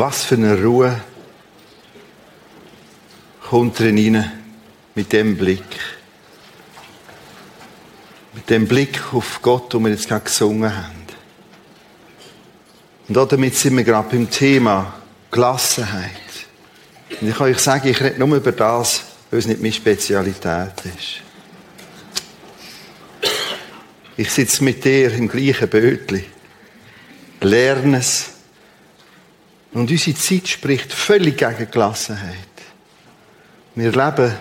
Was für eine Ruhe kommt rein mit dem Blick. Mit dem Blick auf Gott, den wir jetzt gerade gesungen haben. Und damit sind wir gerade beim Thema Gelassenheit. Und ich kann euch sagen, ich rede nur über das, es nicht meine Spezialität ist. Ich sitze mit dir im gleichen Bötli, lerne es. Und unsere Zeit spricht völlig gegen Gelassenheit. Wir leben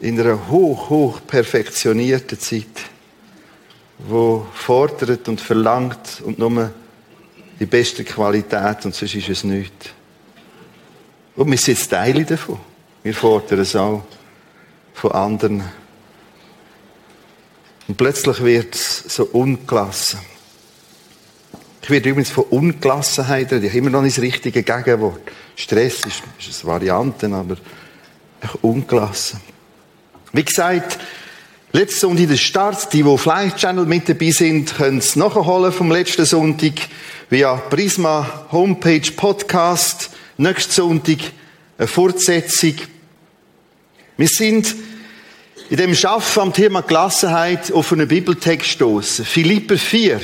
in einer hoch, hoch perfektionierten Zeit, wo fordert und verlangt und nur die beste Qualität und sonst ist es nichts. Und wir sind Teile davon. Wir fordern es auch von anderen. Und plötzlich wird es so ungelassen. Ich werde übrigens von Ungelassenheit reden. Ich habe immer noch nicht das richtige Gegenwort. Stress ist, ist eine Variante, aber ungelassen. Wie gesagt, letzten Sonntag der Start. Die, die Fly Channel mit dabei sind, können es nachholen vom letzten Sonntag via Prisma Homepage Podcast. Nächsten Sonntag eine Fortsetzung. Wir sind in dem Schaffen am Thema Gelassenheit auf einen Bibeltext stoßen. Philipper 4,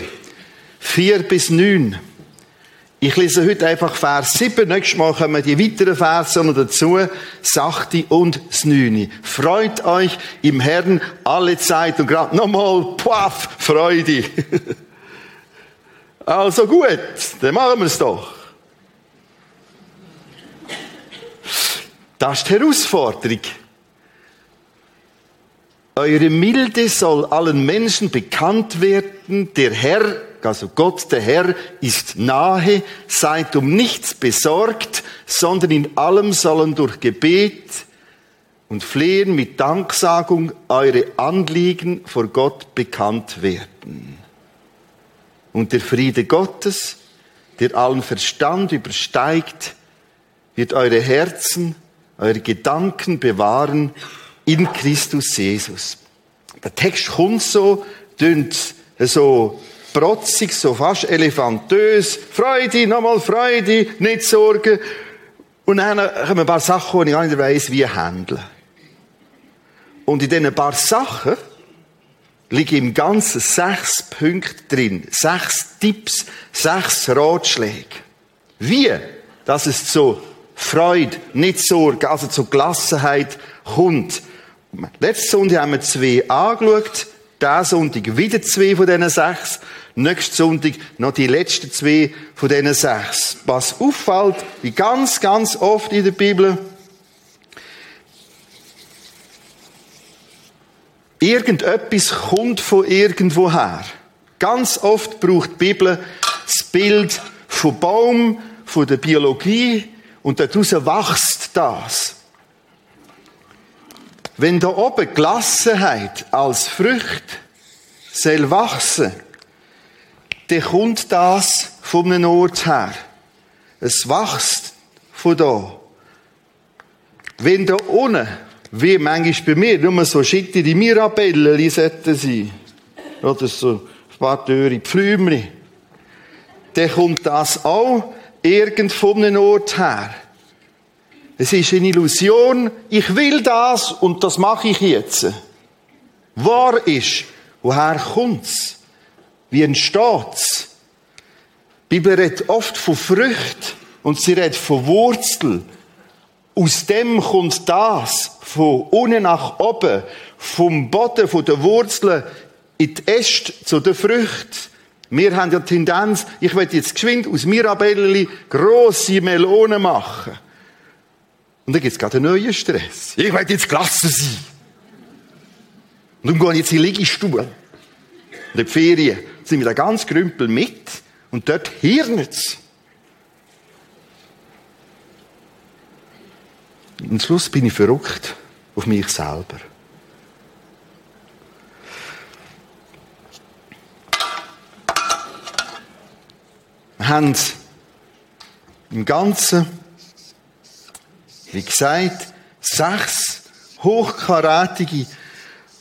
4 bis 9. Ich lese heute einfach Vers 7. Nächstes Mal kommen die weiteren Verse noch dazu. Sachte und 9. Freut euch im Herrn alle Zeit. Und gerade nochmal, puff, Freude. also gut, dann machen wir es doch. Das ist die Herausforderung. Eure Milde soll allen Menschen bekannt werden. Der Herr, also Gott, der Herr, ist nahe. Seid um nichts besorgt, sondern in allem sollen durch Gebet und Flehen mit Danksagung eure Anliegen vor Gott bekannt werden. Und der Friede Gottes, der allen Verstand übersteigt, wird eure Herzen, eure Gedanken bewahren in Christus Jesus. Der Text kommt so, tönt so protzig, so fast elefantös. Freude, nochmal Freude, nicht Sorgen. Und dann kommen ein paar Sachen, die ich gar nicht weiss, wie handeln. Und in diesen paar Sachen liegen im Ganzen sechs Punkte drin. Sechs Tipps, sechs Ratschläge. Wie, dass es zu Freude, nicht Sorge, also zu Gelassenheit kommt. Letzten Sonntag haben wir zwei angeschaut. Diesen Sonntag wieder zwei von diesen sechs. Nächsten Sonntag noch die letzten zwei von diesen sechs. Was auffällt, wie ganz, ganz oft in der Bibel, irgendetwas kommt von irgendwoher. Ganz oft braucht die Bibel das Bild vom Baum, von der Biologie und daraus wächst das. Wenn da oben Gelassenheit als Frucht soll wachsen, dann kommt das von einem Ort her. Es wächst von da. Wenn da unten, wie manchmal bei mir, nur so schickte die Mirabellen sollten sein, oder so ein paar teure Pflümchen, dann kommt das auch irgend von einem Ort her. Es ist eine Illusion, ich will das und das mache ich jetzt. Wahr ist, woher kommt's? Wie entsteht's? Die Bibel redet oft von Frucht und sie redet von Wurzel. Aus dem kommt das, von unten nach oben, vom Boden, von der Wurzeln in die Äste zu der Frucht. Wir haben ja die Tendenz, ich will jetzt geschwind aus Mirabelli grosse Melonen machen. Und dann gibt es gerade einen neuen Stress. Ich will jetzt klasse sein. Und dann gehe ich jetzt in den Liegestuhl. Und in die Ferien sind wir da ganz grümpel mit. Und dort hirnet es. Und am Schluss bin ich verrückt auf mich selber. Wir haben im Ganzen wie gesagt, sechs hochkarätige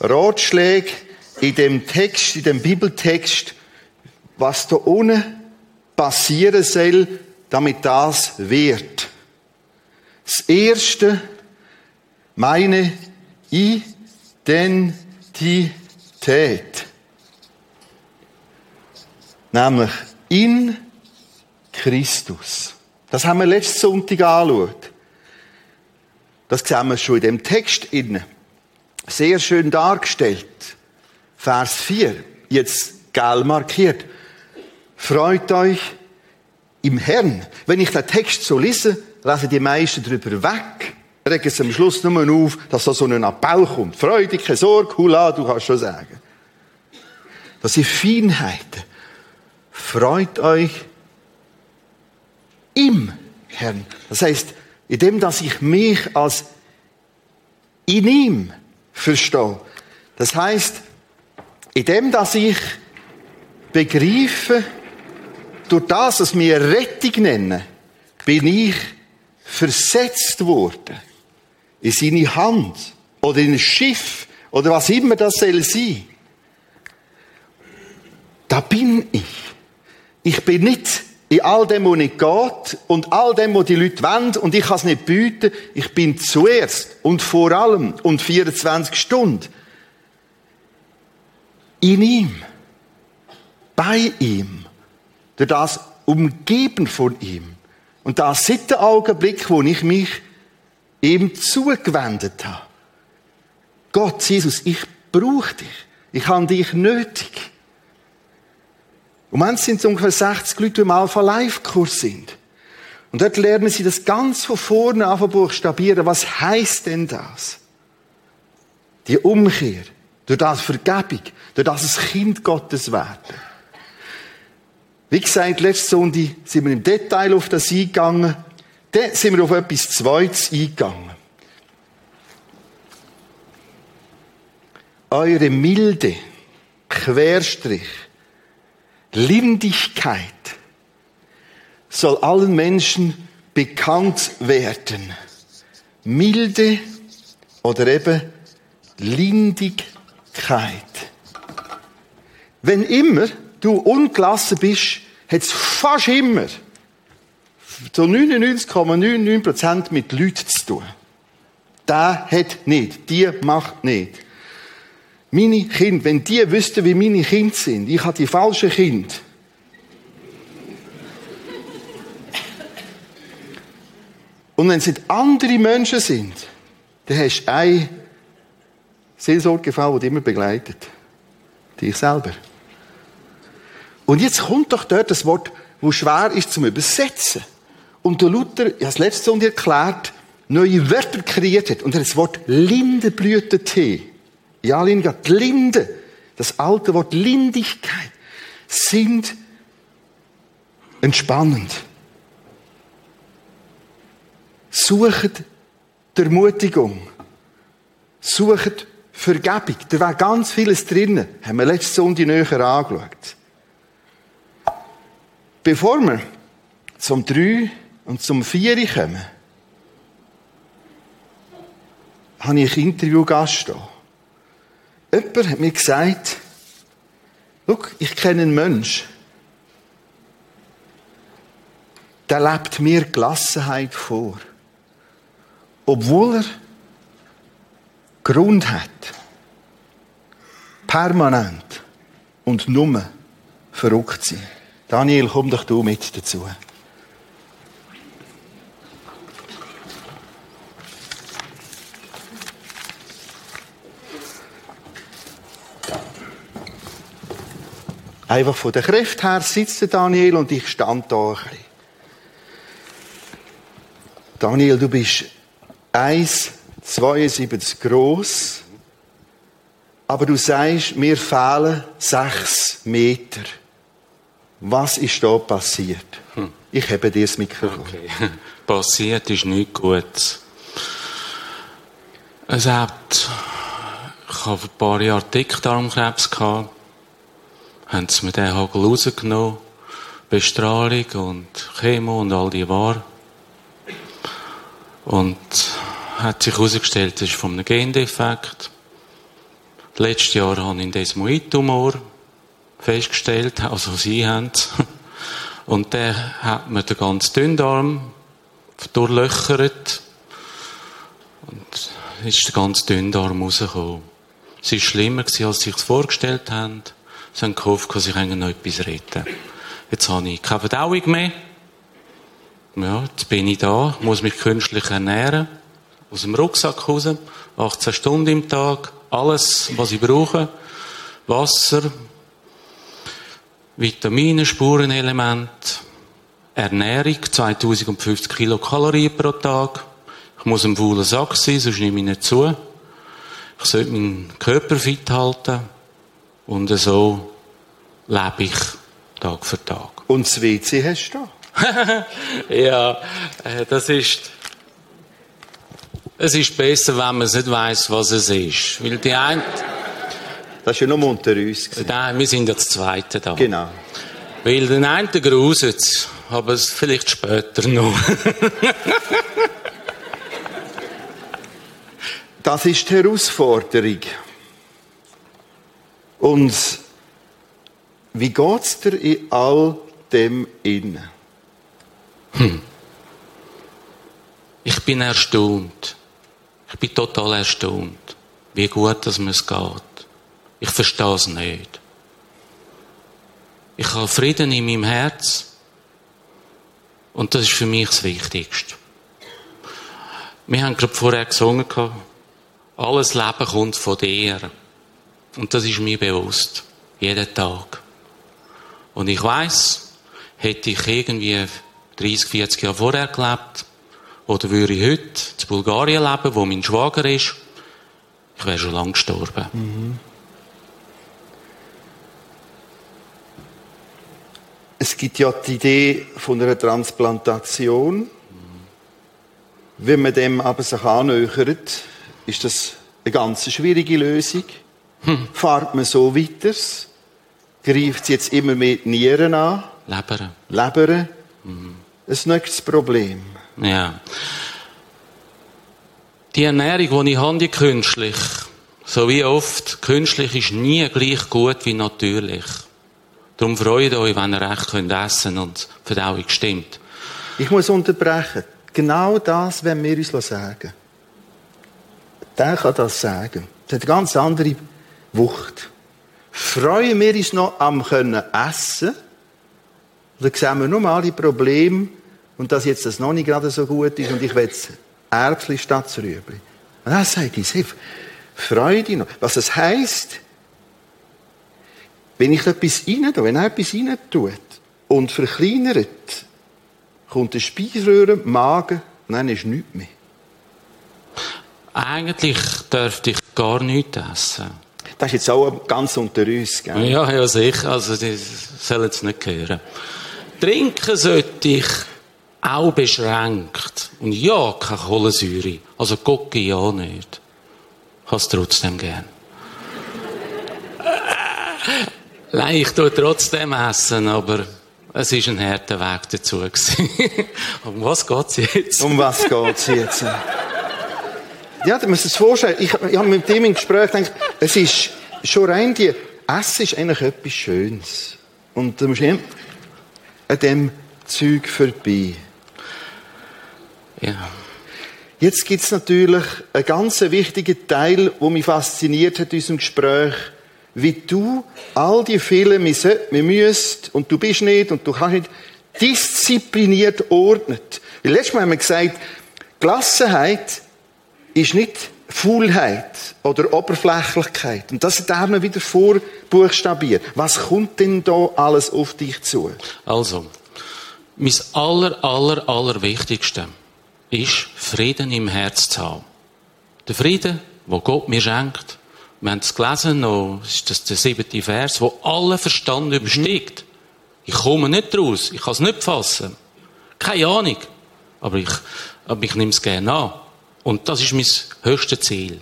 Ratschläge in dem Text, in dem Bibeltext, was da unten passieren soll, damit das wird. Das erste, meine Identität. Nämlich in Christus. Das haben wir letzten Sonntag angeschaut. Das sehen wir schon in dem Text innen. Sehr schön dargestellt. Vers 4. Jetzt gel markiert. Freut euch im Herrn. Wenn ich den Text so lese, lesen die meisten darüber weg. Regen sie am Schluss nur auf, dass da so ein Appell kommt. Freude, keine Sorge, hula, du kannst schon sagen. Das sind Feinheiten. Freut euch im Herrn. Das heißt, in dem, dass ich mich als in ihm verstehe. Das heißt, in dem, dass ich begreife, durch das, was wir Rettung nennen, bin ich versetzt worden. In seine Hand. Oder in ein Schiff. Oder was immer das soll sein. Da bin ich. Ich bin nicht in all dem, was nicht geht und all dem, was die Leute wollen und ich kann es nicht bieten. Ich bin zuerst und vor allem und 24 Stunden in ihm, bei ihm, durch das Umgeben von ihm. Und das seit dem Augenblick, wo ich mich ihm zugewendet habe. Gott, Jesus, ich brauche dich. Ich habe dich nötig. Im Moment sind es ungefähr 60 Leute, die im Alpha Life Kurs sind. Und dort lernen sie das ganz von vorne an buchstabieren. Was heißt denn das? Die Umkehr. Durch das Vergebung. Durch das es Kind Gottes werden. Wie gesagt, letzte Sonntag sind wir im Detail auf das eingegangen. Dann sind wir auf etwas Zweites eingegangen. Eure Milde, Querstrich, Lindigkeit soll allen Menschen bekannt werden. Milde oder eben Lindigkeit. Wenn immer du ungelassen bist, hat es fast immer zu 99,99% mit Leuten zu tun. Der hat nicht, die macht nicht. Meine Kinder, wenn die wüssten, wie meine Kinder sind, ich habe die falschen Kinder. Und wenn es andere Menschen sind, dann hast du eine Seelsorgefall, die dich immer begleitet. Dich selber. Und jetzt kommt doch dort das Wort, wo schwer ist zum Übersetzen. Und der Luther, ich habe es letztes Mal erklärt, neue Wörter kreiert hat. Und er hat das Wort Lindenblütentee ja, Linga, die Linde, das alte Wort Lindigkeit, sind entspannend. Sucht die Ermutigung. Sucht Vergebung. Da war ganz vieles drin. Haben wir letzte Sonntag näher angeschaut. Bevor wir zum 3 und zum 4 kommen, habe ich ein Interviewgast hier. Jemand hat mir gesagt, ich kenne einen Menschen, der lebt mir Gelassenheit vor. Obwohl er Grund hat. Permanent. Und nur verrückt sein. Daniel, komm doch du mit dazu. Einfach von der Kraft her sitzt Daniel und ich stand da ein bisschen. Daniel, du bist 1,72 groß, aber du sagst, mir fehlen 6 Meter. Was ist da passiert? Hm. Ich habe dir das Mikrofon. Okay. Passiert ist nichts Gutes. Es hat, ich habe ein paar Jahre Dickdarmkrebs gehabt haben sie mir den Hagel rausgenommen. Bestrahlung und Chemo und all die Waren. Und hat sich herausgestellt, das ist von einem Gendefekt. Letztes Jahr habe ich einen Desmoid-Tumor festgestellt, also sie haben Und dann hat man den ganzen Dünndarm durchlöchert. Und ist der ganze Dünndarm rausgekommen. Es war schlimmer, als sie sich vorgestellt haben. Sie haben gehofft, dass ich noch etwas retten Jetzt habe ich keine Verdauung mehr. Ja, jetzt bin ich da, muss mich künstlich ernähren. Aus dem Rucksack raus. 18 Stunden im Tag. Alles, was ich brauche. Wasser, Vitamine, Spurenelemente, Ernährung, 2050 Kilokalorien pro Tag. Ich muss im faulen Sack sein, sonst nehme ich nicht zu. Ich sollte meinen Körper fit halten. Und so lebe ich Tag für Tag. Und das WC hast du da? ja, äh, das ist, es ist besser, wenn man es nicht weiß, was es ist. Weil die ein, das ist ja nur unter uns. Nein, wir sind ja das Zweite da. Genau. Weil den einen gruset es, aber es vielleicht später noch. das ist die Herausforderung. Und wie geht es dir in all dem innen? Hm. Ich bin erstaunt. Ich bin total erstaunt, wie gut dass mir es geht. Ich verstehe es nicht. Ich habe Frieden in meinem Herz. Und das ist für mich das Wichtigste. Wir haben gerade vorher gesungen, alles Leben kommt von dir. Und das ist mir bewusst. Jeden Tag. Und ich weiß, hätte ich irgendwie 30, 40 Jahre vorher gelebt, oder würde ich heute in Bulgarien leben, wo mein Schwager ist, ich wäre schon lange gestorben. Mhm. Es gibt ja die Idee von einer Transplantation. Wenn man dem aber sich annähert, ist das eine ganz schwierige Lösung. Hm. Fahrt man so weiter, greift es jetzt immer mehr die Nieren an. Leber. Leber. Mhm. Ein nächstes Problem. Ja. Die Ernährung, die ich habe, die künstlich, so wie oft, künstlich ist nie gleich gut wie natürlich. Darum freut euch, wenn ihr recht könnt essen und die Verdauung stimmt. Ich muss unterbrechen. Genau das wenn wir uns sagen. Der kann das sagen. Das hat eine ganz andere Wucht. Freuen wir uns noch am können essen? Oder sehen wir nur mal die Probleme und dass jetzt das noch nicht gerade so gut ist und ich will Erbsli statt das Rüebli. Und dann sagt uns, hey, Freude noch. Was es heisst, wenn ich etwas rein tue, wenn er etwas rein tut und verkleinert, kommt der Speiseröhre, Magen und dann ist nichts mehr. Eigentlich dürfte ich gar nichts essen. Das ist jetzt auch ganz unter uns, gell? Ja, ja, sicher. Also, die sollen es nicht hören. Trinken sollte ich auch beschränkt. Und ja, keine Kohlensäure. Also, Gocke ja nicht. Ich habe es trotzdem gern. Nein, ich tue trotzdem essen, aber es war ein harter Weg dazu. um was geht es jetzt? Um was geht es jetzt? Ja, du musst es vorstellen. Ich, ich habe mit ihm im Gespräch gedacht, es ist schon rein die, Essen ist eigentlich etwas Schönes. Und du musst eben an dem Zeug vorbei. Ja. Jetzt gibt es natürlich einen ganz wichtigen Teil, der mich fasziniert hat in unserem Gespräch wie du all die Fehler, wir müssen, und du bist nicht, und du kannst nicht, diszipliniert ordnet. Weil letztes Mal haben wir gesagt, Gelassenheit ist nicht Faulheit oder Oberflächlichkeit. Und das darf man wieder vorbuchstabieren. Was kommt denn da alles auf dich zu? Also, mein aller, aller, aller Wichtigste ist, Frieden im Herz zu haben. Der Frieden, wo Gott mir schenkt, wir haben es gelesen, noch, ist das der siebte Vers, wo alle Verstand übersteigt. Ich komme nicht raus, ich kann es nicht fassen. Keine Ahnung. Aber ich, aber ich nehme es gerne an. Und das ist mein höchstes Ziel.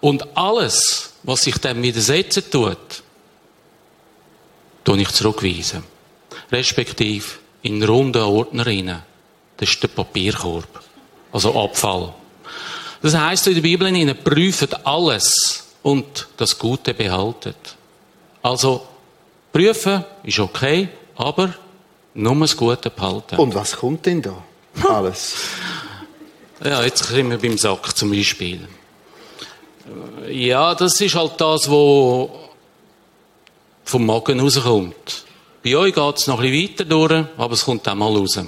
Und alles, was sich dem widersetzen tut, tue ich zurückweisen. Respektive in runden Ordner rein. Das ist der Papierkorb. Also Abfall. Das heißt in der Bibel, ihnen prüft alles und das Gute behaltet. Also, prüfen ist okay, aber Nur das Gute behalten. Und was kommt denn da? Alles. Ja, jetzt sind wir beim Sack zum Beispiel. Ja, das ist halt das, was vom Magen rauskommt. Bei euch geht es noch ein bisschen weiter durch, aber es kommt auch mal raus.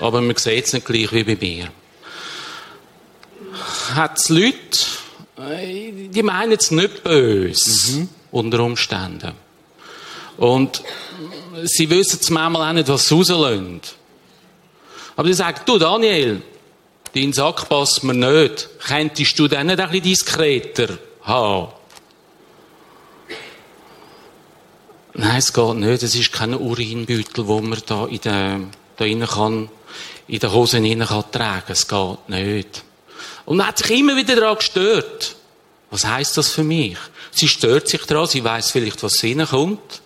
Aber man sieht es nicht gleich wie bei mir. Hat es Leute, äh, die meinen es nicht böse, mhm. unter Umständen. Und sie wissen es manchmal auch nicht, was sie rauslösen. Aber die sagen, du Daniel, dein Sack passt mir nicht. Könntest du dann nicht ein bisschen diskreter haben? Nein, es geht nicht. Es ist kein Urinbeutel, wo man da in den, da rein kann, in den Hosen rein kann tragen. Es geht nicht. Und man hat sich immer wieder daran gestört. Was heisst das für mich? Sie stört sich daran, sie weiss vielleicht, was reinkommt.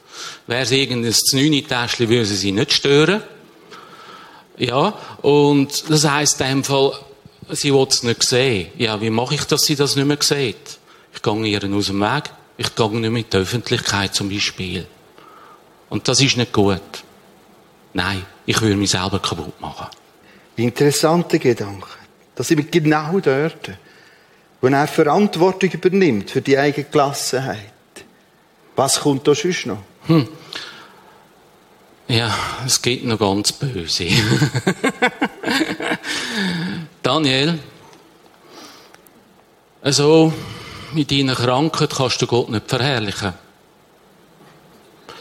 Wäre es irgendein Znüni-Täschchen, würde sie sie nicht stören. Ja, und das heisst in dem Fall, sie will es nicht sehen. Ja, wie mache ich, dass sie das nicht mehr sieht? Ich gehe ihr aus dem Weg. Ich gehe nicht mehr in die Öffentlichkeit zum Beispiel. Und das ist nicht gut. Nein, ich würde mich selber kaputt machen. Interessante Gedanke. Da sind wir genau dort, wo er Verantwortung übernimmt für die eigene Gelassenheit. Was kommt da sonst noch? Hm. Ja, es geht noch ganz böse. Daniel, also mit deiner Krankheit kannst du Gott nicht verherrlichen.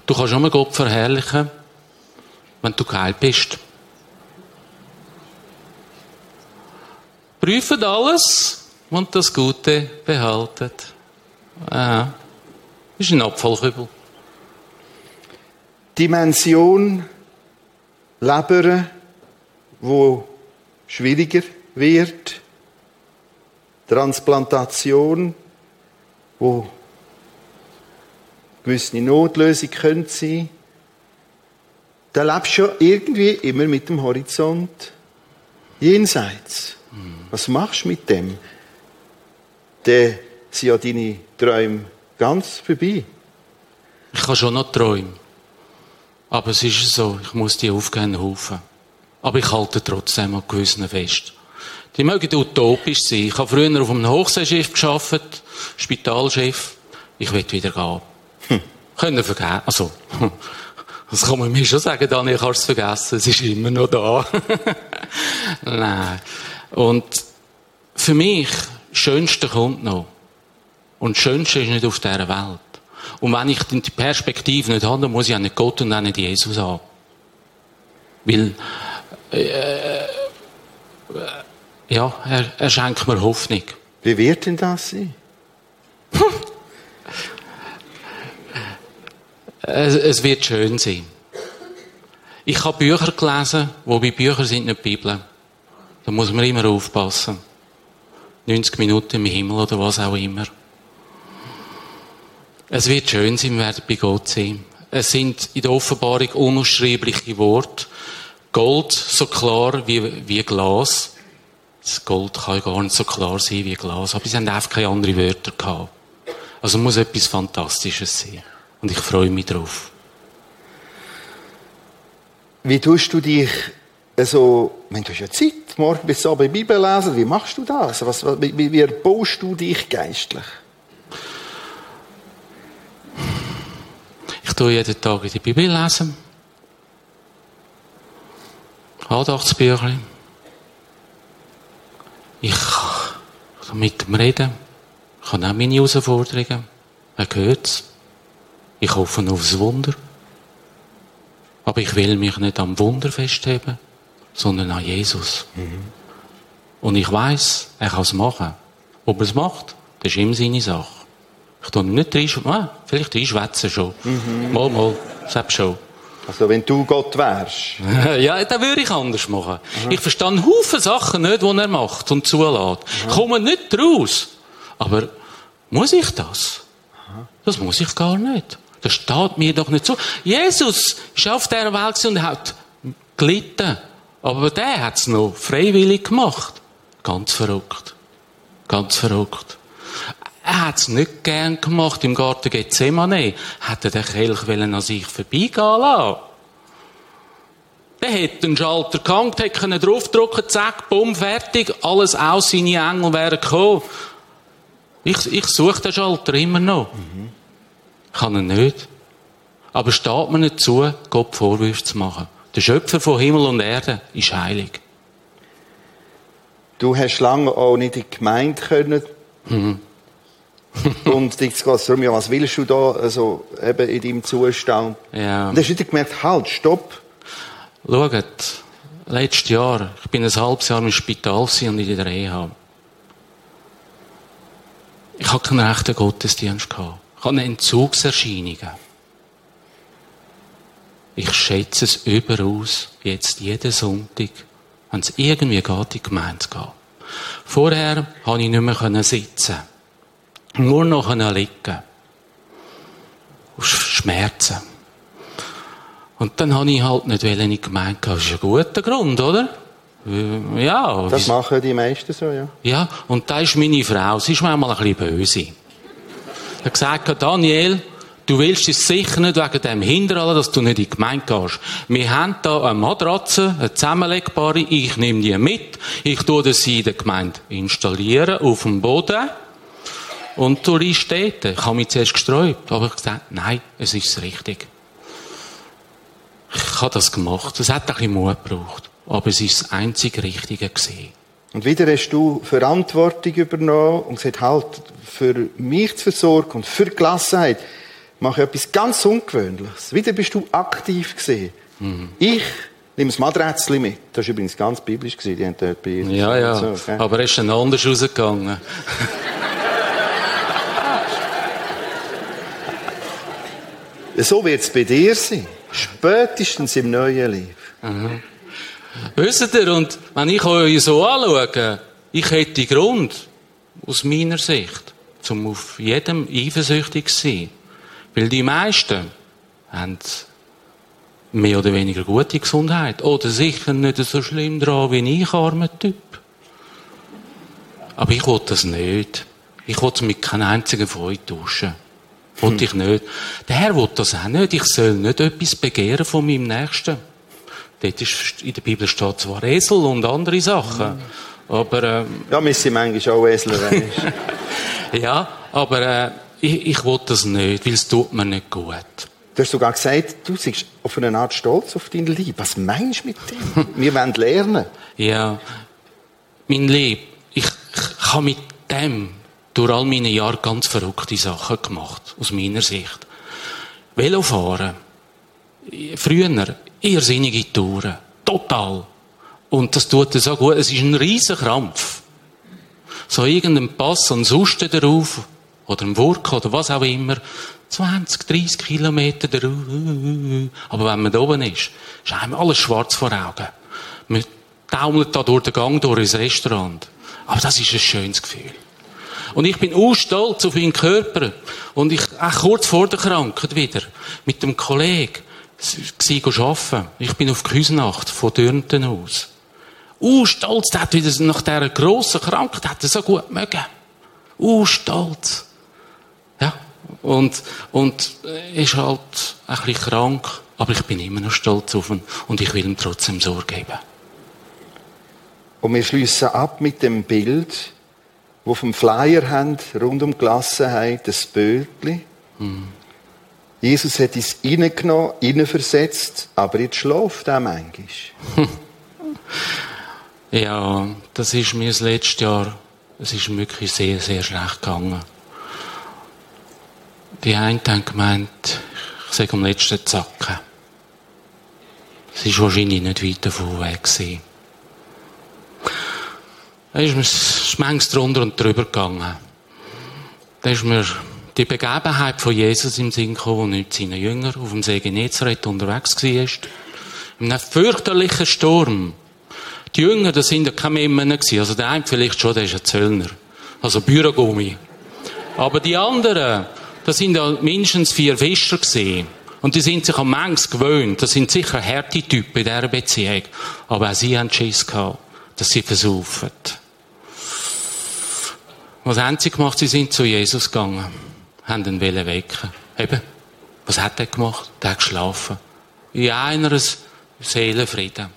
Du kannst nur Gott verherrlichen, wenn du geheilt bist. Prüft alles und das Gute behaltet. Ah, das ist ein Abfallkübel. Dimension Leber, wo schwieriger wird. Transplantation, wo gewisse Notlösung könnte sein. Da lebst du schon irgendwie immer mit dem Horizont jenseits. Was machst du mit dem? Dann sind ja deine Träume ganz vorbei. Ich kann schon noch träumen. Aber es ist so, ich muss die aufgehen Haufen. Aber ich halte trotzdem an gewissen fest. Die mögen utopisch sein. Ich habe früher auf einem Hochseeschiff geschafft, Spitalchef. Ich will wieder gehen. Hm. Können vergessen. Also, das kann man mir schon sagen, Daniel, kannst es vergessen. Es ist immer noch da. Nein. Und für mich, das Schönste kommt noch. Und das Schönste ist nicht auf dieser Welt. Und wenn ich die Perspektive nicht habe, dann muss ich auch nicht Gott und auch nicht Jesus haben. Weil, äh, äh, ja, er, er schenkt mir Hoffnung. Wie wird denn das sein? es, es, wird schön sein. Ich habe Bücher gelesen, wobei Bücher sind nicht Bibel. Da muss man immer aufpassen. 90 Minuten im Himmel oder was auch immer. Es wird schön sein, wir werden bei Gott sein. Es sind in der Offenbarung unausschreibliche Worte. Gold so klar wie, wie Glas. Das Gold kann gar nicht so klar sein wie Glas, aber sie haben einfach keine anderen Wörter gehabt. Also muss etwas Fantastisches sein. Und ich freue mich drauf. Wie tust du dich also, wenn du hast ja Zeit, morgen bis Abend Bibel lesen, wie machst du das? Was, wie, wie erbaust du dich geistlich? Ich tue jeden Tag die Bibel lesen. Andachtsbüchlein. Ich kann mit ihm reden. Ich habe auch meine Herausforderungen. Er hört es. Ich hoffe aufs Wunder. Aber ich will mich nicht am Wunder festheben, sondern an Jesus. Mhm. Und ich weiß, er kann es machen. Ob er es macht, das ist ihm seine Sache. Ich tue nicht reinschwätzen. Ah, vielleicht reinschwätzen schon. Mhm. Mal, mal. Selbst schon. Also wenn du Gott wärst? ja, dann würde ich anders machen. Mhm. Ich verstehe Haufen Sachen nicht, die er macht und zulässt. Mhm. Komme nicht raus. Aber muss ich das? Das muss ich gar nicht. Das steht mir doch nicht so. Jesus ist auf dieser Welt und hat gelitten. Aber der hat es noch freiwillig gemacht. Ganz verrückt. Ganz verrückt. Er hat es nicht gern gemacht im Garten Gethsemane. Hätte der Kelch an sich vorbeigehen lassen. Der hätte einen Schalter gehangen, hätte können draufdrücken, zack, bumm, fertig, alles aus, seine Engel wären gekommen. Ich, ich suche den Schalter immer noch. Mhm. Kann er nicht. Aber steht mir nicht zu, Gott Vorwürfe zu machen. Der Schöpfer von Himmel und Erde ist heilig. Du hast lange auch nicht in die Gemeinde können. Mhm. und dich geht darum, ja, was willst du da, also, eben in deinem Zustand? Ja. Und hast du wieder gemerkt, halt, stopp. Schaut, letztes Jahr, ich bin ein halbes Jahr im Spital und in der Reha. Ich hatte keinen rechten Gottesdienst. Gehabt. Ich hatte Entzugserscheinungen. Ich schätze es überaus, jetzt jeden Sonntag, wenn es irgendwie geht, in die Gemeinde gehen. Vorher konnte ich nicht mehr sitzen. Nur noch liegen. Aus Schmerzen. Und dann habe ich halt nicht in die Gemeinde gehen. Das ist ein guter Grund, oder? Äh, ja. Das machen die meisten so, ja. Ja, und da ist meine Frau. Sie ist manchmal ein bisschen böse. Sie hat gesagt, Daniel, du willst es sicher nicht wegen dem hindern, dass du nicht in die Gemeinde gehst. Wir haben da eine Matratze, eine zusammenlegbare. Ich nehme die mit. Ich tue sie in der Gemeinde installieren, auf dem Boden. Und du liegst dort. Ich habe mich zuerst gesträubt, aber ich gesagt, nein, es ist richtig. Ich habe das gemacht. Es hat ein bisschen Mut gebraucht. Aber es ist das einzig Richtige gewesen. Und wieder hast du Verantwortung übernommen und gesagt, halt, für mich zu versorgen und für Gelassenheit mache etwas ganz Ungewöhnliches. Wieder bist du aktiv gesehen. Mhm. Ich nehme das Maträtzchen mit. Das war übrigens ganz biblisch. Gewesen. Die haben dort bei ja, ja. So, okay. Aber er ist dann anders rausgegangen. so wird es bei dir sein. Spätestens im neuen Leben. Mhm. Wisst ihr, und wenn ich euch so anschaue, ich hätte Grund, aus meiner Sicht, um auf jedem eifersüchtig zu sein. Weil die meisten haben mehr oder weniger gute Gesundheit. Oder sicher nicht so schlimm dran wie ich, armer Typ. Aber ich will das nicht. Ich will mit keinem einzigen euch tauschen. Will hm. ich nicht. Der Herr will das auch nicht. Ich soll nicht etwas begehren von meinem Nächsten. Dort ist, in der Bibel steht zwar Esel und andere Sachen. Hm. Aber, ähm, Ja, wir sind manchmal auch Esel, Ja, aber, äh, ich, ich will das nicht, weil es tut mir nicht gut. Du hast sogar gesagt, du bist auf eine Art stolz auf dein Leben. Was meinst du mit dem? Wir wollen lernen. Ja, mein Leben, ich, ich habe mit dem durch all meine Jahre ganz verrückte Sachen gemacht, aus meiner Sicht. Velofahren. Früher, irrsinnige Touren. Total. Und das tut so gut. Es ist ein riesen Krampf. So irgendein Pass und Suste darauf, oder ein Wurk, oder was auch immer. 20, 30 Kilometer darauf. Aber wenn man da oben ist, ist einem alles schwarz vor Augen. Man taumelt da durch den Gang durch ins Restaurant. Aber das ist ein schönes Gefühl. Und ich bin auch stolz auf meinen Körper. Und ich, auch kurz vor der Krankheit wieder, mit dem Kollegen, sie arbeiten. Ich bin auf Küsnacht von Dürnten aus. Uh, stolz, der hat wieder nach dieser grossen Krankheit, hat er so gut mögen. Uh, stolz. Und, und, ist halt ein bisschen krank, aber ich bin immer noch stolz auf ihn und ich will ihm trotzdem Sorge geben. Und wir schließen ab mit dem Bild, wo dem Flyer haben, rund um Gelassenheit, das Bötli. Hm. Jesus hat es reingenommen, reinversetzt, aber jetzt schläft er manchmal. ja, das ist mir das letzte Jahr, es ist wirklich sehr, sehr schlecht gegangen. Die einen haben gemeint, ich sage am letzten Zacken. Es war wahrscheinlich nicht weit davon weg. Gewesen. Ist mir manchmal drunter und drüber gegangen. Da ist mir die Begebenheit von Jesus im Sinn gekommen, wo mit seinen Jüngern auf dem See Genezareth unterwegs war. In einem fürchterlichen Sturm. Die Jünger, das sind ja keine Männer. Also der eine vielleicht schon, der ist ein Zöllner. Also Bürogummi. Aber die anderen, das sind ja mindestens vier Fischer gewesen. Und die sind sich am Mengs gewöhnt. Das sind sicher harte Typen in dieser Beziehung. Aber auch sie haben Schiss gehabt, dass sie versaufen. Was haben sie gemacht? Sie sind zu Jesus gegangen. Haben ihn wecken. Eben. Was hat er gemacht? Der hat geschlafen. In einer Seelenfrieden.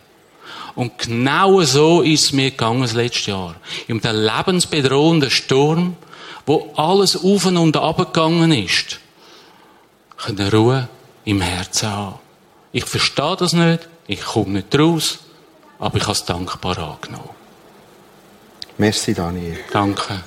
Und genau so ist es mir gegangen das letzte Jahr. In dem lebensbedrohenden Sturm, wo alles auf und ab gegangen ist, eine Ruhe im Herzen haben. Ich verstehe das nicht, ich komme nicht raus, aber ich habe es dankbar angenommen. Merci, Daniel. Danke.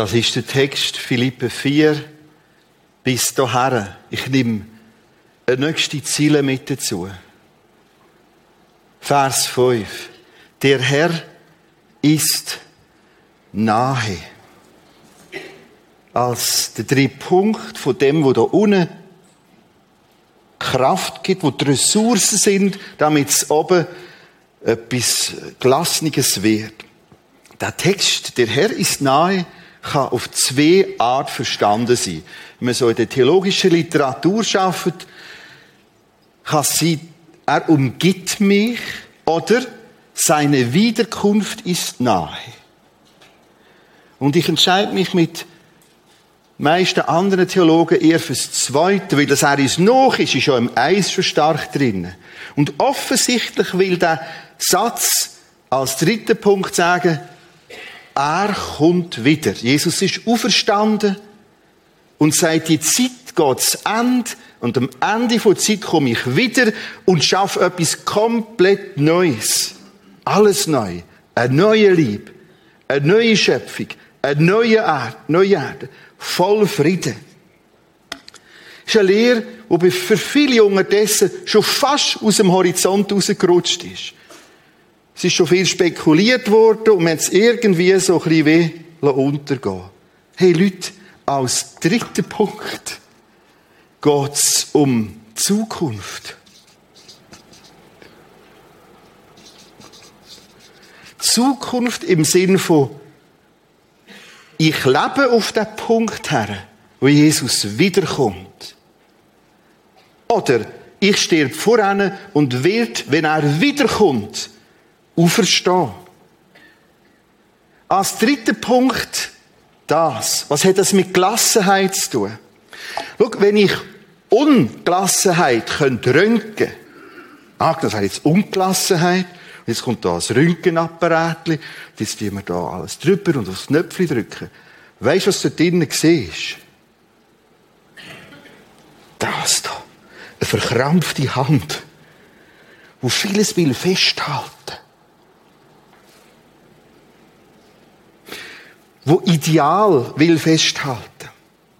Das ist der Text Philippe 4 bis daher. Ich nehme eine nächste Ziele mit dazu. Vers 5. Der Herr ist nahe. Als der dritte Punkt von dem, wo da unten Kraft gibt, wo die Ressourcen sind, damit es oben etwas Gelassenes wird. Der Text, der Herr ist nahe, kann auf zwei Art verstanden sein. Wenn man so in der theologischen Literatur schafft, kann es sein, er umgibt mich oder seine Wiederkunft ist nahe. Und ich entscheide mich mit meisten anderen Theologen eher fürs Zweite, weil das er ist noch ist, ist schon im Eis schon stark drin. Und offensichtlich will der Satz als dritten Punkt sagen, er kommt wieder. Jesus ist auferstanden und sagt, die Zeit geht zu Ende und am Ende der Zeit komme ich wieder und schaffe etwas komplett Neues. Alles neu. Eine neue Liebe, eine neue Schöpfung, eine neue Erde, neue Erde, voll Frieden. Das ist eine Lehre, die für viele unterdessen schon fast aus dem Horizont rausgerutscht ist. Es ist schon viel spekuliert worden und man hat es irgendwie so ein bisschen weh untergehen Hey Leute, als dritter Punkt geht es um Zukunft. Zukunft im Sinn von ich lebe auf den Punkt her, wo Jesus wiederkommt. Oder ich sterbe voran und wird, wenn er wiederkommt, auferstehen. Als dritter Punkt das. Was hat das mit Gelassenheit zu tun? Schau, wenn ich Ungelassenheit könnte röntgen, ah, das wäre jetzt Ungelassenheit, jetzt kommt da ein Röntgenapparat, jetzt tun wir da alles drüber und aufs Knöpfchen drücken. Weißt du, was da drinnen ist? Das da. Eine verkrampfte Hand, wo vieles will festhalten. Wo Ideal will festhalten.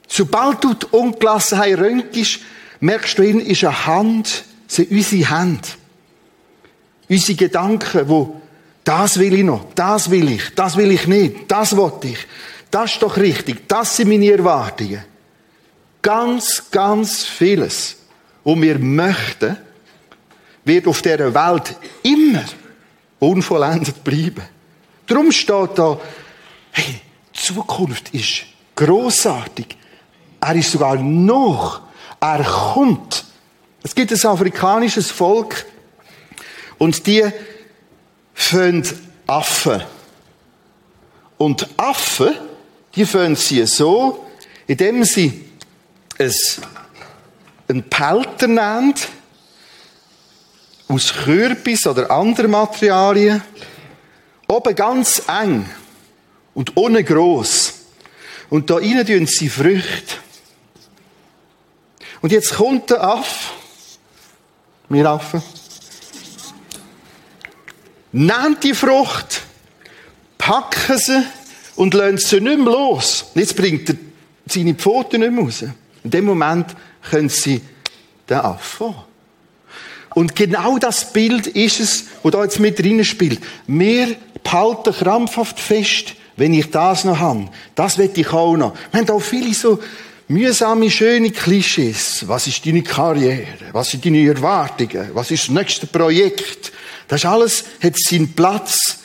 Sobald du die Ungelassenheit röntgest, merkst du, in ist eine Hand, sind unsere Hand. Unsere Gedanken, wo das will ich noch, das will ich, das will ich nicht, das will ich. Das ist doch richtig, das sind meine Erwartungen. Ganz, ganz vieles, was wir möchten, wird auf dieser Welt immer unvollendet bleiben. Darum steht da, hey, Zukunft ist großartig. Er ist sogar noch. Er kommt. Es gibt ein afrikanisches Volk und die föhnen Affen. Und Affen, die föhnen sie so, indem sie einen Pelter nehmen, aus Kürbis oder anderen Materialien, oben ganz eng und ohne groß. Und da rein tun sie Früchte. Und jetzt kommt der Aff, wir Affen, nimmt die Frucht, packen sie und lassen sie nicht mehr los. Und jetzt bringt er seine Pfoten nicht mehr raus. In dem Moment können sie den Affen. Und genau das Bild ist es, wo da jetzt mit drin spielt. Wir behalten krampfhaft fest wenn ich das noch habe. Das will ich auch noch. Wir haben auch viele so mühsame, schöne Klischees. Was ist deine Karriere? Was sind deine Erwartungen? Was ist das nächste Projekt? Das alles hat seinen Platz.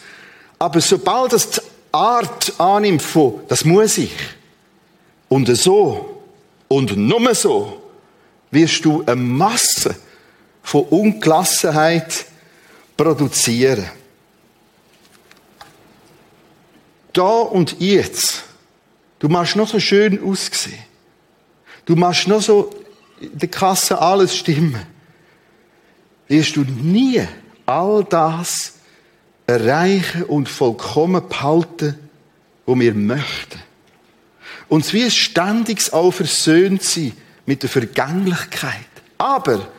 Aber sobald das Art annimmt von, das muss ich. Und so und nur so wirst du eine Masse von Ungelassenheit produzieren. Da und jetzt. Du machst noch so schön aussehen. Du machst noch so in der Kasse alles stimmen. Wirst du nie all das erreichen und vollkommen behalten, wo wir möchten. Und wie ein ständiges Aufersöhnt sein mit der Vergänglichkeit. Aber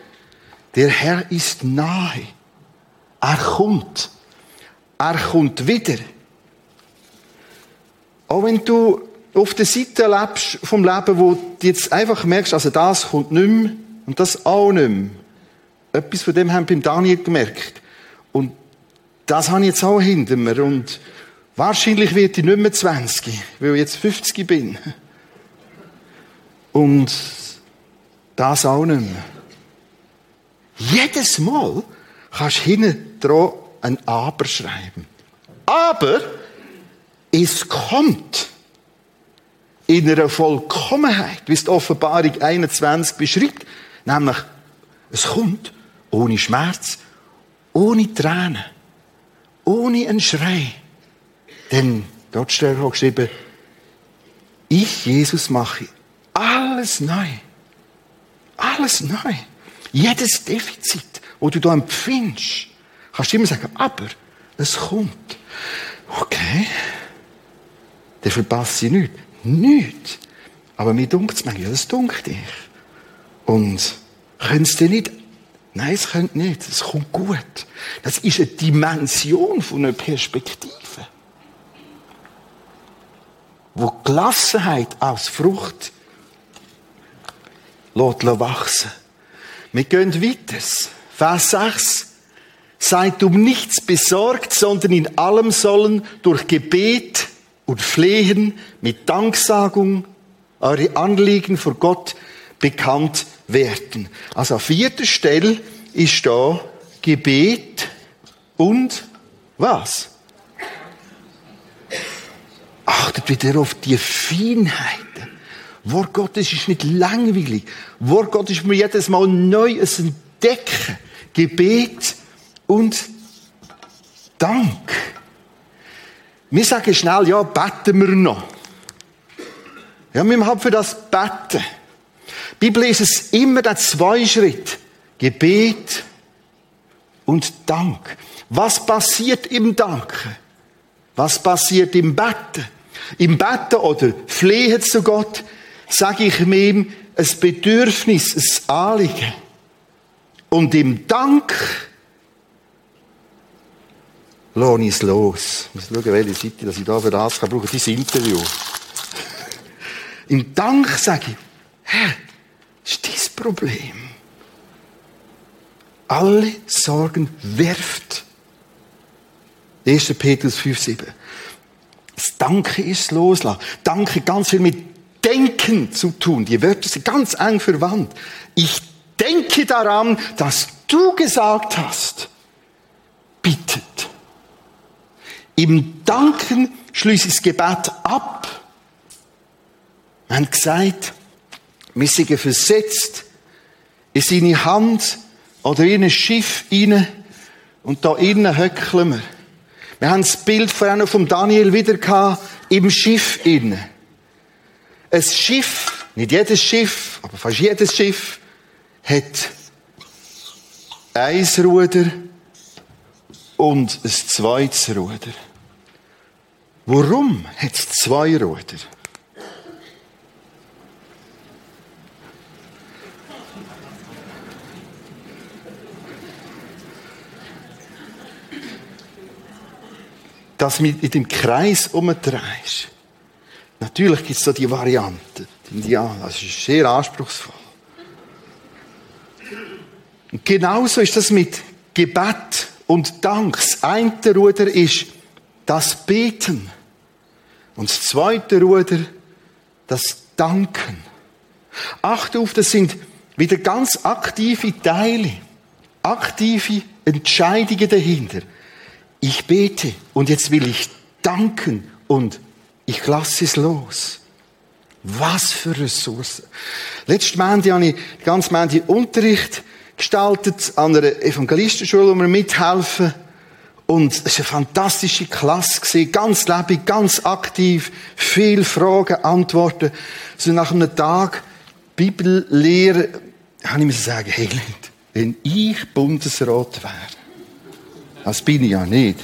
der Herr ist nahe. Er kommt. Er kommt wieder. Auch wenn du auf der Seite lebst vom Leben, wo du jetzt einfach merkst, also das kommt nicht mehr und das auch nicht mehr. Etwas von dem haben wir beim Daniel gemerkt. Und das habe ich jetzt auch hinter mir. Und wahrscheinlich wird ich nicht mehr 20, weil ich jetzt 50 bin. Und das auch nicht mehr. Jedes Mal kannst du hinten dran ein Aber schreiben. Aber es kommt in einer Vollkommenheit, wie es die Offenbarung 21 beschreibt. Nämlich, es kommt ohne Schmerz, ohne Tränen, ohne einen Schrei. Denn dort steht auch geschrieben, ich, Jesus, mache alles neu. Alles neu. Jedes Defizit, wo du da empfindest, kannst du immer sagen, aber es kommt. Okay. Dann verpasse ich nichts. Nichts. Aber mir dunkt es manchmal, das dunkt dich. Und können es dir nicht Nein, es könnte nicht. Es kommt gut. Das ist eine Dimension von einer Perspektive. Wo Gelassenheit aus Frucht lässt wachsen. Wir gehen weiter. Vers 6. Seid um nichts besorgt, sondern in allem sollen durch Gebet und Flehen mit Danksagung eure Anliegen vor Gott bekannt werden. Also an vierter Stelle ist da Gebet und was? Achtet wieder auf die Feinheiten. Wort Gottes ist nicht langweilig. Wort Gottes ist mir jedes Mal neu ein Entdecken. Gebet und Dank. Wir sagen schnell, ja, beten wir noch. Ja, wir haben für das beten. Die Bibel ist es immer der Zweischritt. Gebet und Dank. Was passiert im Danken? Was passiert im Betten? Im Betten oder Flehen zu Gott sage ich mir ihm ein Bedürfnis, ein Anliegen. Und im Dank lohne ich es los. Ich muss schauen, welche Seite dass ich da für das kann brauchen. Dieses Interview. Im Dank sage ich, Herr, das ist dein Problem. Alle Sorgen werft. 1. Petrus 5, 7. Das Danke ist loslassen. Danke ganz viel mit Denken zu tun. Die Wörter sind ganz eng verwandt. Ich denke daran, dass du gesagt hast, Im Danken schließe ich das Gebet ab. Wir haben gesagt, wir sind versetzt in seine Hand oder in ein Schiff rein und da innen höckeln wir. Wir haben das Bild von vom Daniel wieder gehabt, im Schiff innen. Ein Schiff, nicht jedes Schiff, aber fast jedes Schiff, hat ein Ruder und ein zweites Ruder. Warum hat es zwei Ruder? dass du in dem Kreis umdrehst. Natürlich gibt es so die Variante. Das ist sehr anspruchsvoll. Und genauso ist das mit Gebet und Dank. Das eine Ruder ist das Beten. Und das zweite Ruder, das Danken. Achte auf, das sind wieder ganz aktive Teile, aktive Entscheidungen dahinter. Ich bete und jetzt will ich danken und ich lasse es los. Was für Ressourcen. Letztes Montag habe ich die ganze Montag Unterricht gestaltet an einer Evangelistenschule, wo wir mithelfen. Und es war eine fantastische Klasse, ganz lebendig, ganz aktiv, viel Fragen, Antworten. So nach einem Tag Bibellehre, habe ich mir sagen, hey, wenn ich Bundesrat wäre, das bin ich ja nicht,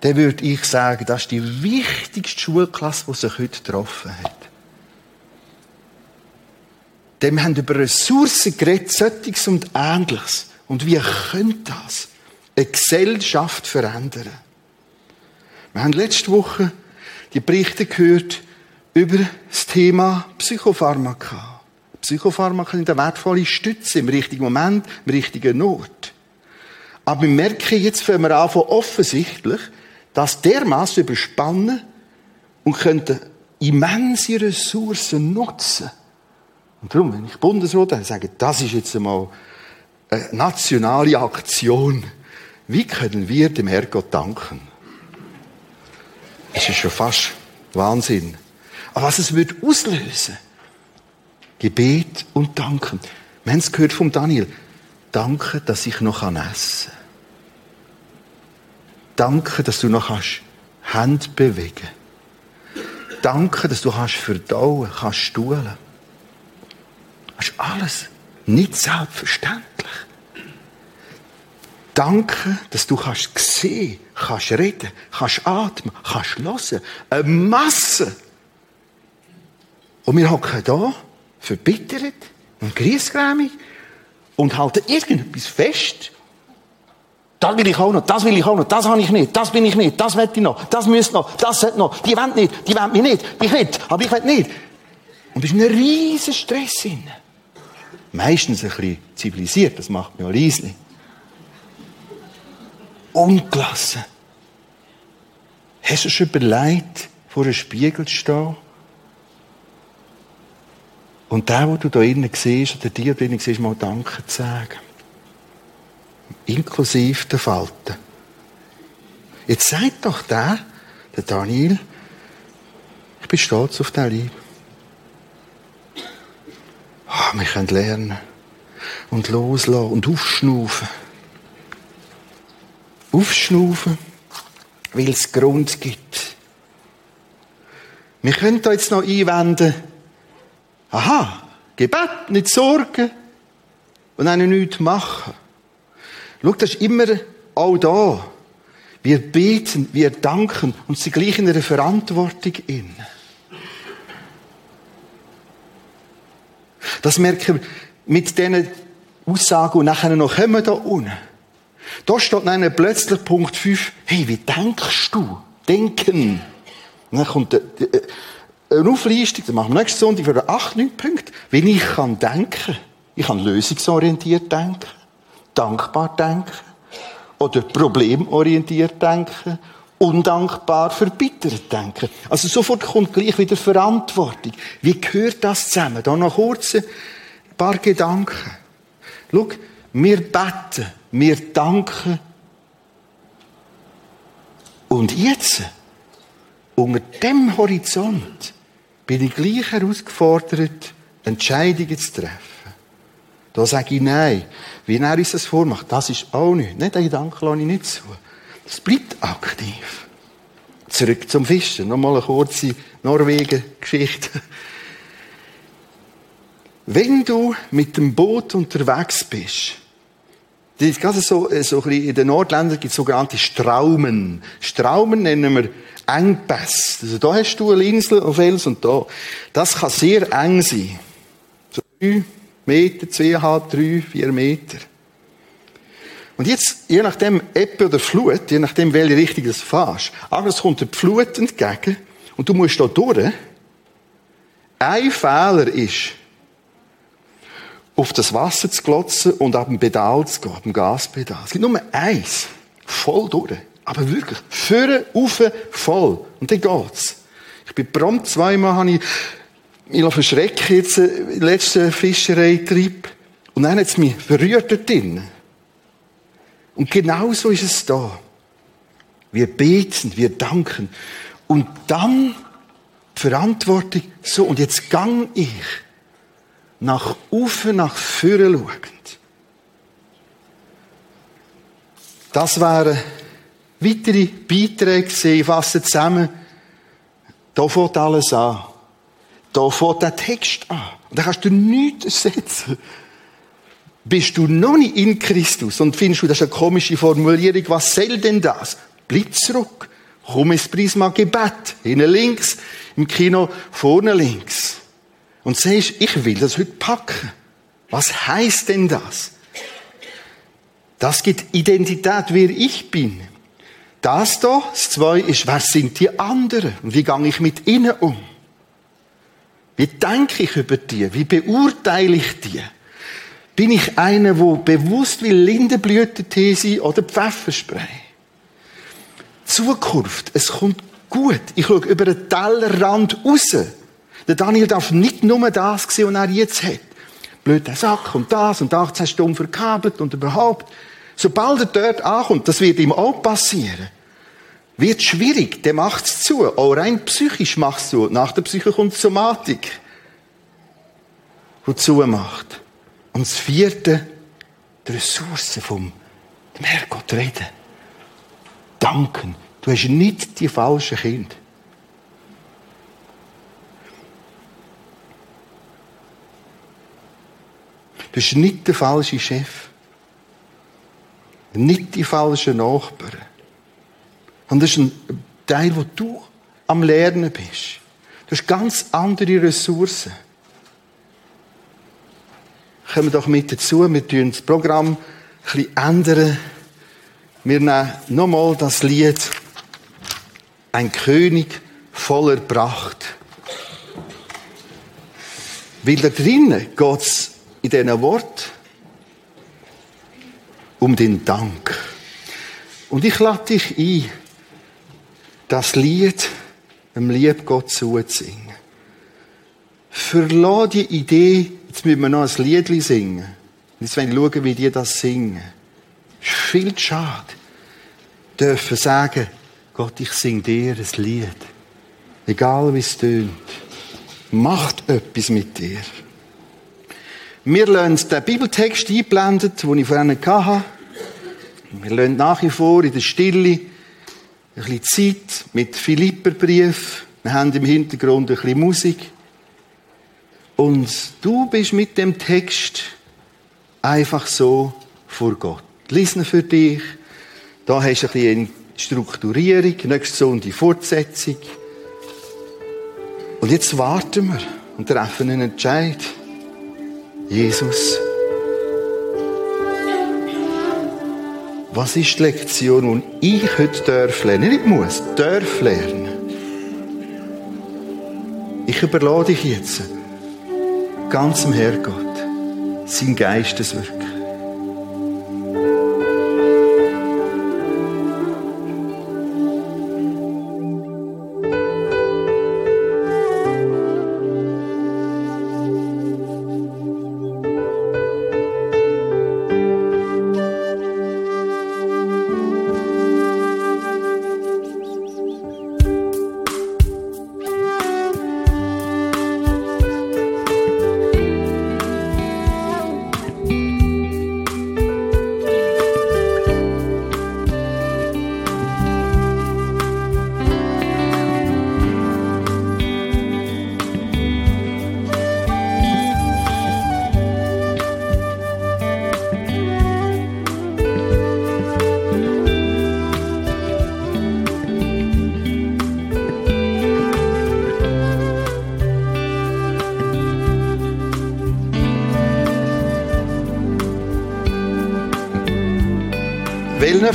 dann würde ich sagen, das ist die wichtigste Schulklasse, die sich heute getroffen hat. Denn wir haben über Ressourcen geredet, Sättiges und Ähnliches. Und wie könnte das eine Gesellschaft verändern? Wir haben letzte Woche die Berichte gehört über das Thema Psychopharmaka. Psychopharmaka sind eine wertvolle Stütze im richtigen Moment, im richtigen Ort. Aber wir merken jetzt, wenn wir an, offensichtlich, das dermaßen überspannen und könnten immense Ressourcen nutzen. Und darum, wenn ich Bundesrat sage das ist jetzt einmal eine nationale Aktion. Wie können wir dem Herrgott danken? Das ist schon fast Wahnsinn. Aber was es wird auslösen? Gebet und Danken. Wir haben es gehört vom Daniel. Danke, dass ich noch essen kann. Danke, dass du noch kannst Hand bewegen. Danke, dass du kannst verdauen, kannst stuhlen. Das ist alles nicht selbstverständlich. Danke, dass du kannst sehen, kannst reden, kannst atmen, kannst hören. Eine Masse. Und wir hocken da, verbittert und griesgrämig und halten irgendetwas fest das will ich auch noch, das will ich auch noch, das habe ich nicht, das bin ich nicht, das will ich noch, das müsste noch, das sollte noch, die wollen nicht, die wollen mich nicht, ich nicht, aber ich will nicht. Und es ist ein riesen Stress in. Meistens ein bisschen zivilisiert, das macht mir auch Riesling. Ungelassen. Hast du schon überlegt, vor einem Spiegel zu stehen? Und der, wo du da innen siehst, oder die da innen siehst, mal Danke zu sagen inklusive der Falten. Jetzt sagt doch der, der Daniel, ich bin stolz auf dein Lieb. Oh, wir können lernen und loslassen und aufschnaufen. Aufschnaufen, weil es Grund gibt. Wir können da jetzt noch einwenden, aha, Gebet, nicht Sorgen und einen nichts machen. Schau, das ist immer auch da. Wir beten, wir danken und sie gleich in einer Verantwortung in. Das merken wir mit diesen Aussagen und nachher noch kommen da unten. Da steht dann plötzlich Punkt 5, hey, wie denkst du? Denken. Und dann kommt eine Auflistung, das machen wir nächste Sonntag für 8, 9 Punkte, wie ich kann denken. Ich kann lösungsorientiert denken dankbar denken oder problemorientiert denken, undankbar verbittert denken. Also sofort kommt gleich wieder Verantwortung. Wie gehört das zusammen? Da noch kurz ein paar Gedanken. Schau, wir beten, wir danken. Und jetzt, unter dem Horizont, bin ich gleich herausgefordert, Entscheidungen zu treffen. Da sage ich nein. Wie er uns das vormacht, das ist auch nicht. Nicht den Gedanken lasse ich nicht zu. Das bleibt aktiv. Zurück zum Fischen. Nochmal eine kurze Norwegen-Geschichte. Wenn du mit dem Boot unterwegs bist, das ist gerade so, äh, so in den Nordländern gibt es sogenannte Straumen. Straumen nennen wir Engpässe. Also da hast du eine Insel auf Fels und da. Das kann sehr eng sein. So Meter, zweieinhalb, drei, vier Meter. Und jetzt, je nachdem, Ebbe oder Flut, je nachdem, welche Richtung du fährst, aber es kommt eine Flut entgegen und du musst da durch. Ein Fehler ist, auf das Wasser zu glotzen und ab dem Pedal zu gehen, ab dem Gaspedal. Es gibt nur eins. Voll durch. Aber wirklich. Führen, auf, voll. Und dann geht's. Ich bin prompt zweimal, habe ich ich verschrecken jetzt im letzten Fischereitrip. Und dann hat es mich verrührt dort drin. Und genau so ist es da. Wir beten, wir danken. Und dann die Verantwortung, so, und jetzt gang ich nach Ufer, nach vorne schauend. Das wären weitere Beiträge Ich fasse zusammen. Da fängt alles an. Da fängt der Text an. Und da kannst du nichts ersetzen. Bist du noch nicht in Christus und findest du, das ist eine komische Formulierung, was soll denn das? Bleib zurück. Komm ins Prisma Gebet. Hinten links, im Kino vorne links. Und sagst, ich will das heute packen. Was heißt denn das? Das gibt Identität, wer ich bin. Das da, das zwei ist, wer sind die anderen? Und wie gehe ich mit ihnen um? Wie denke ich über die? Wie beurteile ich die? Bin ich einer, wo bewusst will Lindenblütentee sein oder Pfefferspray? Zukunft, es kommt gut. Ich schaue über den Tellerrand raus. Der Daniel darf nicht nur das sehen, was er jetzt hat. Blöder Sack und das und 18 Stunden verkabelt und überhaupt. Sobald er dort ankommt, das wird ihm auch passieren, wird schwierig, der macht es zu. Auch rein psychisch macht es zu. Nach der Psyche kommt Somatik, die zumacht. Und das vierte, die Ressourcen vom Herrgott reden. Danken. Du hast nicht die falschen Kinder. Du bist nicht der falsche Chef. Nicht die falschen Nachbarn. Und das ist ein Teil, wo du am Lernen bist. Du hast ganz andere Ressourcen. Kommen doch mit dazu, wir tun das Programm ein bisschen ändern. Wir nehmen nochmal das Lied Ein König voller Pracht. Weil da drinnen geht es in diesen Wort um den Dank. Und ich lade dich ein, das Lied dem lieb Gott zuzusingen. Verlass die Idee, jetzt müssen wir noch ein Lied singen. Jetzt wollen wir schauen, wie die das singen. Es ist viel zu schade. Dürfen sagen, Gott, ich sing dir ein Lied. Egal wie es tönt. Macht etwas mit dir. Wir lassen den Bibeltext einblendet, den ich vorhin hatte. Wir lassen nach wie vor in der Stille ein bisschen Zeit mit Philipperbrief. Wir haben im Hintergrund ein bisschen Musik. Und du bist mit dem Text einfach so vor Gott. Lies für dich. Da hast du ein bisschen Strukturierung, nächste Sonntag Fortsetzung. Und jetzt warten wir und treffen einen Entscheid. Jesus, was ist die Lektion, die ich heute darf lernen? Nicht muss, darf lernen. Ich überlade dich jetzt ganz dem Herrgott, sein Geisteswirken.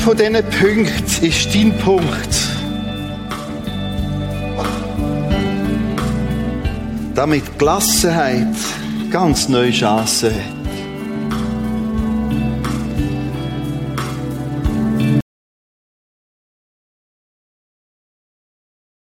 Von diesen Punkten ist dein Punkt? Damit Gelassenheit ganz neue Chancen hat.